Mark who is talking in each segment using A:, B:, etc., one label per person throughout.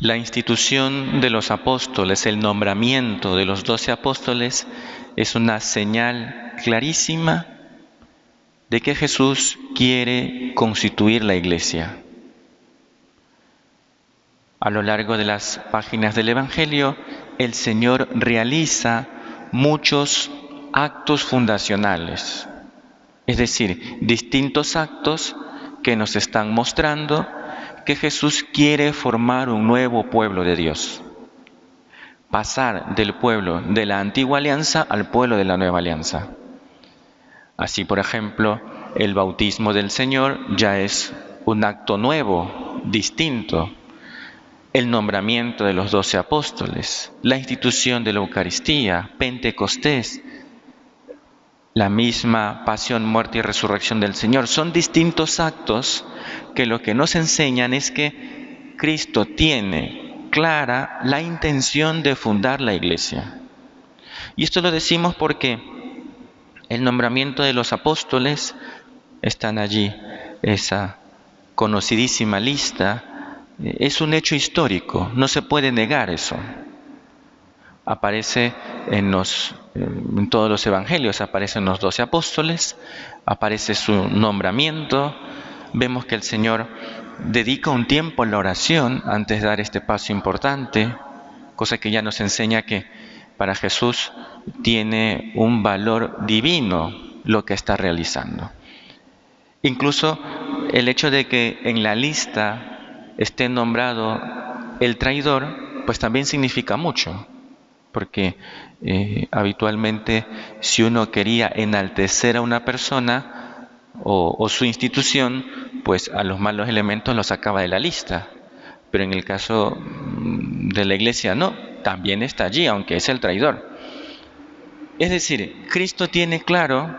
A: La institución de los apóstoles, el nombramiento de los doce apóstoles, es una señal clarísima de que Jesús quiere constituir la iglesia. A lo largo de las páginas del Evangelio, el Señor realiza muchos actos fundacionales, es decir, distintos actos que nos están mostrando que Jesús quiere formar un nuevo pueblo de Dios. Pasar del pueblo de la antigua alianza al pueblo de la nueva alianza. Así, por ejemplo, el bautismo del Señor ya es un acto nuevo, distinto. El nombramiento de los doce apóstoles, la institución de la Eucaristía, Pentecostés, la misma pasión, muerte y resurrección del Señor. Son distintos actos que lo que nos enseñan es que Cristo tiene clara la intención de fundar la iglesia. Y esto lo decimos porque el nombramiento de los apóstoles están allí, esa conocidísima lista, es un hecho histórico, no se puede negar eso aparece en, todos los evangelios, aparecen los doce apóstoles, aparece su nombramiento, vemos que el Señor dedica un tiempo en la oración antes de dar este paso importante, cosa que ya nos enseña que para Jesús tiene un valor divino lo que está realizando. Incluso el hecho de que en la lista esté nombrado el traidor, pues también significa mucho porque eh, habitualmente si uno quería enaltecer a una persona o, su institución, pues a los malos elementos los sacaba de la lista. Pero en el caso mm, de la iglesia no, también está allí, aunque es el traidor. Es decir, Cristo tiene claro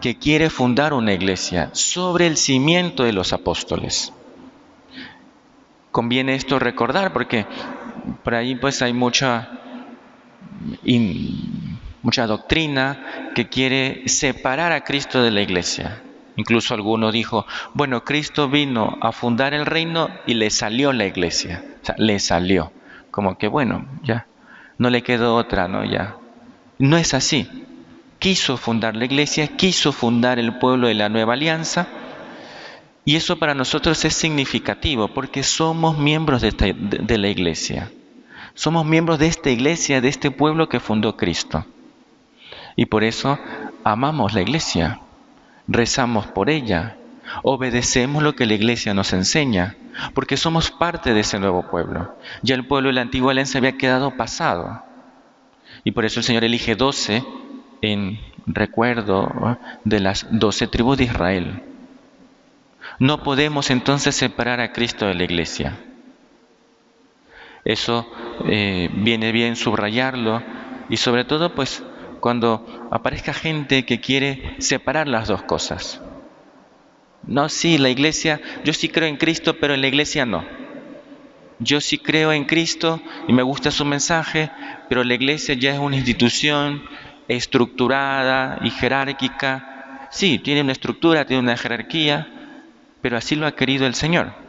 A: que quiere fundar una iglesia sobre el cimiento de los apóstoles. Conviene esto recordar porque por ahí pues hay mucha y mucha doctrina que quiere separar a Cristo de la iglesia. Incluso alguno dijo, bueno, Cristo vino a fundar el reino y le salió la iglesia. O sea, le salió. Como que, bueno, ya, no le quedó otra, ¿no? Ya. No es así. Quiso fundar la iglesia, quiso fundar el pueblo de la nueva alianza. Y eso para nosotros es significativo porque somos miembros de, de la iglesia. Somos miembros de esta iglesia, de este pueblo que fundó Cristo. Y por eso amamos la iglesia, rezamos por ella, obedecemos lo que la iglesia nos enseña, porque somos parte de ese nuevo pueblo. Ya el pueblo de la antigua alianza había quedado pasado. Y por eso el Señor elige doce en recuerdo de las doce tribus de Israel. No podemos entonces separar a Cristo de la iglesia. Eso eh, viene bien subrayarlo y sobre todo pues cuando aparezca gente que quiere separar las dos cosas. No, sí, la iglesia, yo sí creo en Cristo, pero en la iglesia no. Yo sí creo en Cristo y me gusta su mensaje, pero la iglesia ya es una institución estructurada y jerárquica. Sí, tiene una estructura, tiene una jerarquía, pero así lo ha querido el Señor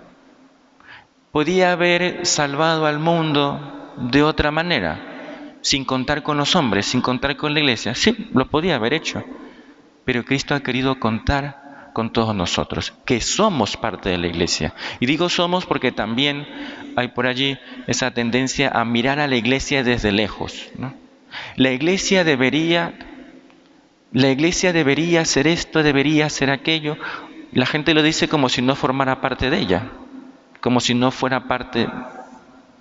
A: podía haber salvado al mundo de otra manera, sin contar con los hombres, sin contar con la iglesia. Sí, lo podía haber hecho, pero Cristo ha querido contar con todos nosotros, que somos parte de la iglesia. Y digo somos porque también hay por allí esa tendencia a mirar a la iglesia desde lejos. La iglesia debería, la iglesia debería hacer esto, debería hacer aquello. La gente lo dice como si no formara parte de ella como si no fuera parte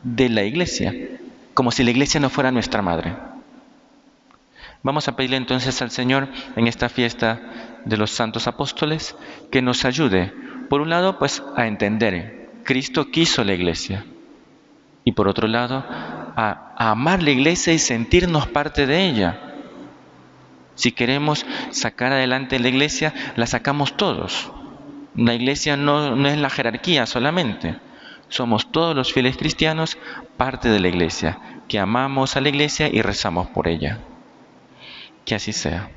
A: de la iglesia, como si la iglesia no fuera nuestra madre. Vamos a pedirle entonces al Señor en esta fiesta de los santos apóstoles que nos ayude, por un lado, pues a entender, Cristo quiso la iglesia, y por otro lado, a, amar la iglesia y sentirnos parte de ella. Si queremos sacar adelante la iglesia, la sacamos todos. La iglesia no, no es la jerarquía solamente. Somos todos los fieles cristianos parte de la iglesia, que amamos a la iglesia y rezamos por ella. Que así sea.